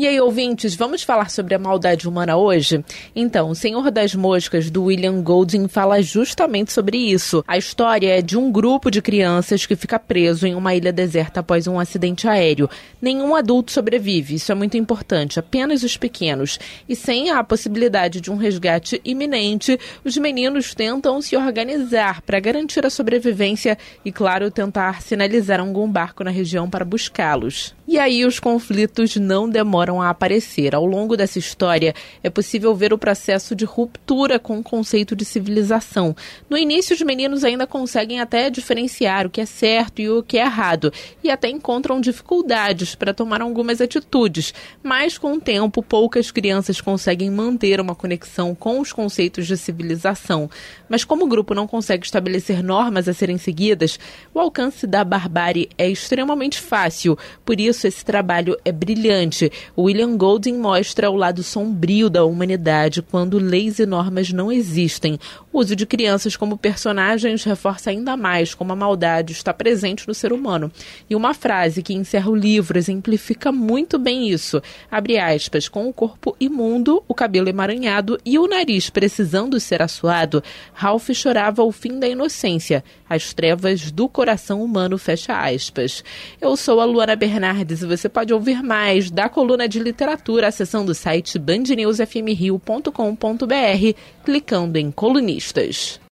E aí, ouvintes, vamos falar sobre a maldade humana hoje? Então, O Senhor das Moscas, do William Golding, fala justamente sobre isso. A história é de um grupo de crianças que fica preso em uma ilha deserta após um acidente aéreo. Nenhum adulto sobrevive, isso é muito importante, apenas os pequenos. E sem a possibilidade de um resgate iminente, os meninos tentam se organizar para garantir a sobrevivência e, claro, tentar sinalizar algum barco na região para buscá-los. E aí os conflitos não demoram a aparecer. Ao longo dessa história, é possível ver o processo de ruptura com o conceito de civilização. No início, os meninos ainda conseguem até diferenciar o que é certo e o que é errado, e até encontram dificuldades para tomar algumas atitudes. Mas com o tempo, poucas crianças conseguem manter uma conexão com os conceitos de civilização. Mas como o grupo não consegue estabelecer normas a serem seguidas, o alcance da barbárie é extremamente fácil. Por isso, esse trabalho é brilhante. William Golding mostra o lado sombrio da humanidade quando leis e normas não existem. O uso de crianças como personagens reforça ainda mais como a maldade está presente no ser humano. E uma frase que encerra o livro exemplifica muito bem isso. Abre aspas, com o corpo imundo, o cabelo emaranhado e o nariz precisando ser assoado, Ralph chorava o fim da inocência, as trevas do coração humano, fecha aspas. Eu sou a Luana Bernardes e você pode ouvir mais da coluna de literatura acessando o site bandnewsfmrio.com.br, clicando em colunistas.